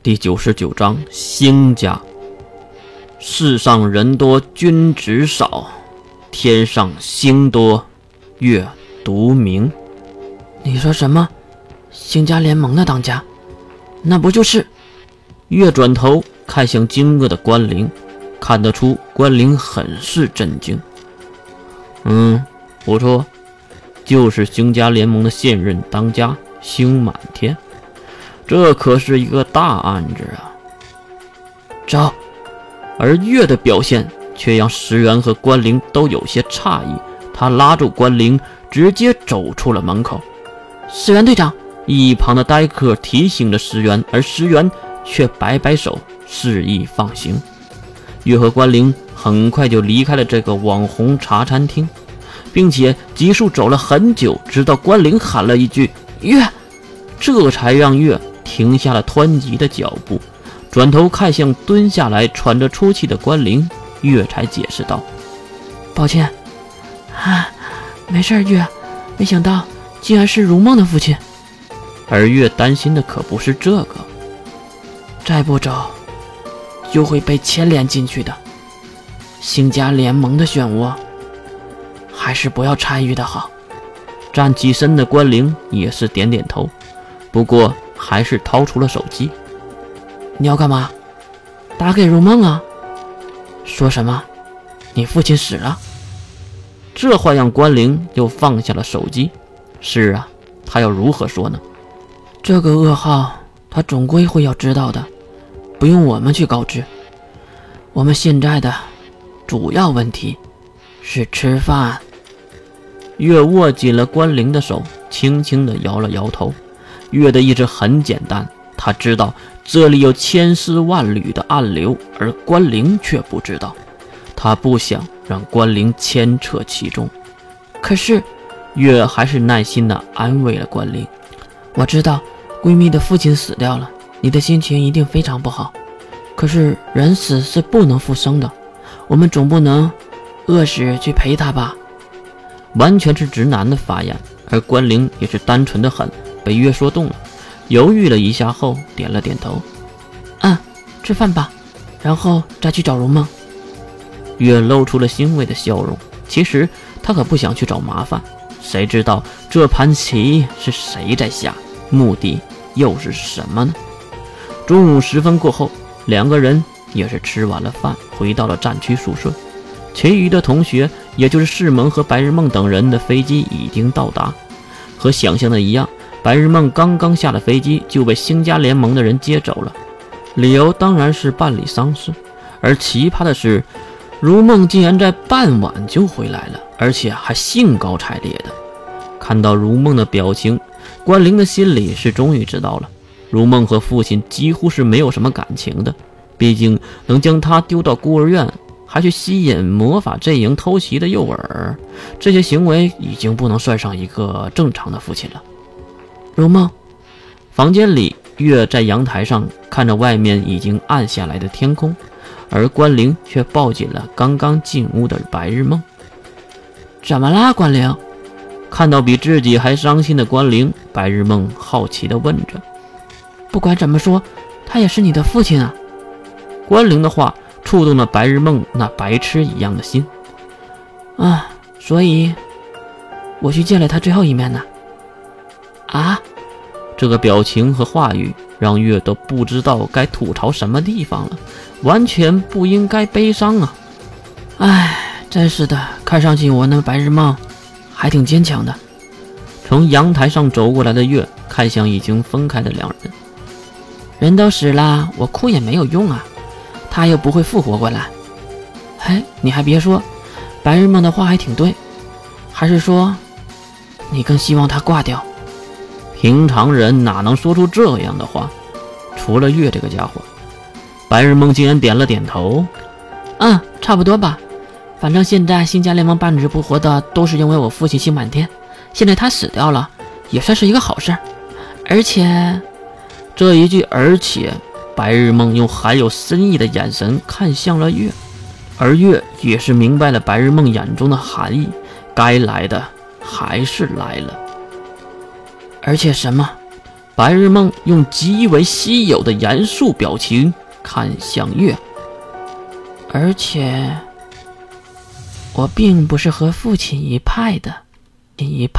第九十九章兴家。世上人多君子少，天上星多月独明。你说什么？兴家联盟的当家？那不就是？月转头看向惊愕的关灵，看得出关灵很是震惊。嗯，不错，就是兴家联盟的现任当家星满天。这可是一个大案子啊！走。而月的表现却让石原和关灵都有些诧异。他拉住关灵，直接走出了门口。石原队长，一旁的呆客提醒着石原，而石原却摆摆手，示意放行。月和关灵很快就离开了这个网红茶餐厅，并且急速走了很久，直到关灵喊了一句“月”，这才让月停下了湍急的脚步。转头看向蹲下来喘着粗气的关灵，月才解释道：“抱歉，啊，没事，月。没想到竟然是如梦的父亲。而月担心的可不是这个，再不走就会被牵连进去的。星家联盟的漩涡，还是不要参与的好。”站起身的关灵也是点点头，不过还是掏出了手机。你要干嘛？打给如梦啊？说什么？你父亲死了？这话让关灵又放下了手机。是啊，他要如何说呢？这个噩耗他总归会要知道的，不用我们去告知。我们现在的主要问题是吃饭。月握紧了关灵的手，轻轻地摇了摇头。月的意志很简单，他知道。这里有千丝万缕的暗流，而关灵却不知道。他不想让关灵牵扯其中。可是，月还是耐心地安慰了关灵。我知道闺蜜的父亲死掉了，你的心情一定非常不好。可是人死是不能复生的，我们总不能饿死去陪他吧？完全是直男的发言，而关灵也是单纯的很，被月说动了。犹豫了一下后，点了点头。嗯，吃饭吧，然后再去找荣梦。月露出了欣慰的笑容。其实他可不想去找麻烦，谁知道这盘棋是谁在下，目的又是什么呢？中午时分过后，两个人也是吃完了饭，回到了战区宿舍。其余的同学，也就是世萌和白日梦等人的飞机已经到达，和想象的一样。白日梦刚刚下了飞机，就被星家联盟的人接走了，理由当然是办理丧事。而奇葩的是，如梦竟然在傍晚就回来了，而且还兴高采烈的。看到如梦的表情，关灵的心里是终于知道了，如梦和父亲几乎是没有什么感情的。毕竟能将他丢到孤儿院，还去吸引魔法阵营偷袭的诱饵，这些行为已经不能算上一个正常的父亲了。如梦，房间里，月在阳台上看着外面已经暗下来的天空，而关灵却抱紧了刚刚进屋的白日梦。怎么啦，关灵？看到比自己还伤心的关灵，白日梦好奇地问着。不管怎么说，他也是你的父亲啊。关灵的话触动了白日梦那白痴一样的心。啊，所以，我去见了他最后一面呢。啊这个表情和话语让月都不知道该吐槽什么地方了，完全不应该悲伤啊！唉，真是的，看上去我那白日梦还挺坚强的。从阳台上走过来的月看向已经分开的两人，人都死了，我哭也没有用啊，他又不会复活过来。哎，你还别说，白日梦的话还挺对，还是说你更希望他挂掉？平常人哪能说出这样的话？除了月这个家伙，白日梦竟然点了点头。嗯，差不多吧。反正现在新加联盟半死不活的都是因为我父亲星满天，现在他死掉了，也算是一个好事。而且，这一句“而且”，白日梦用含有深意的眼神看向了月，而月也是明白了白日梦眼中的含义。该来的还是来了。而且什么？白日梦用极为稀有的严肃表情看向月，而且我并不是和父亲一派的，一派。